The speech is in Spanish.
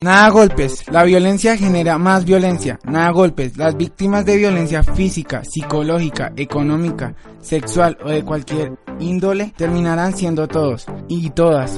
Nada golpes. La violencia genera más violencia. Nada golpes. Las víctimas de violencia física, psicológica, económica, sexual o de cualquier índole terminarán siendo todos y todas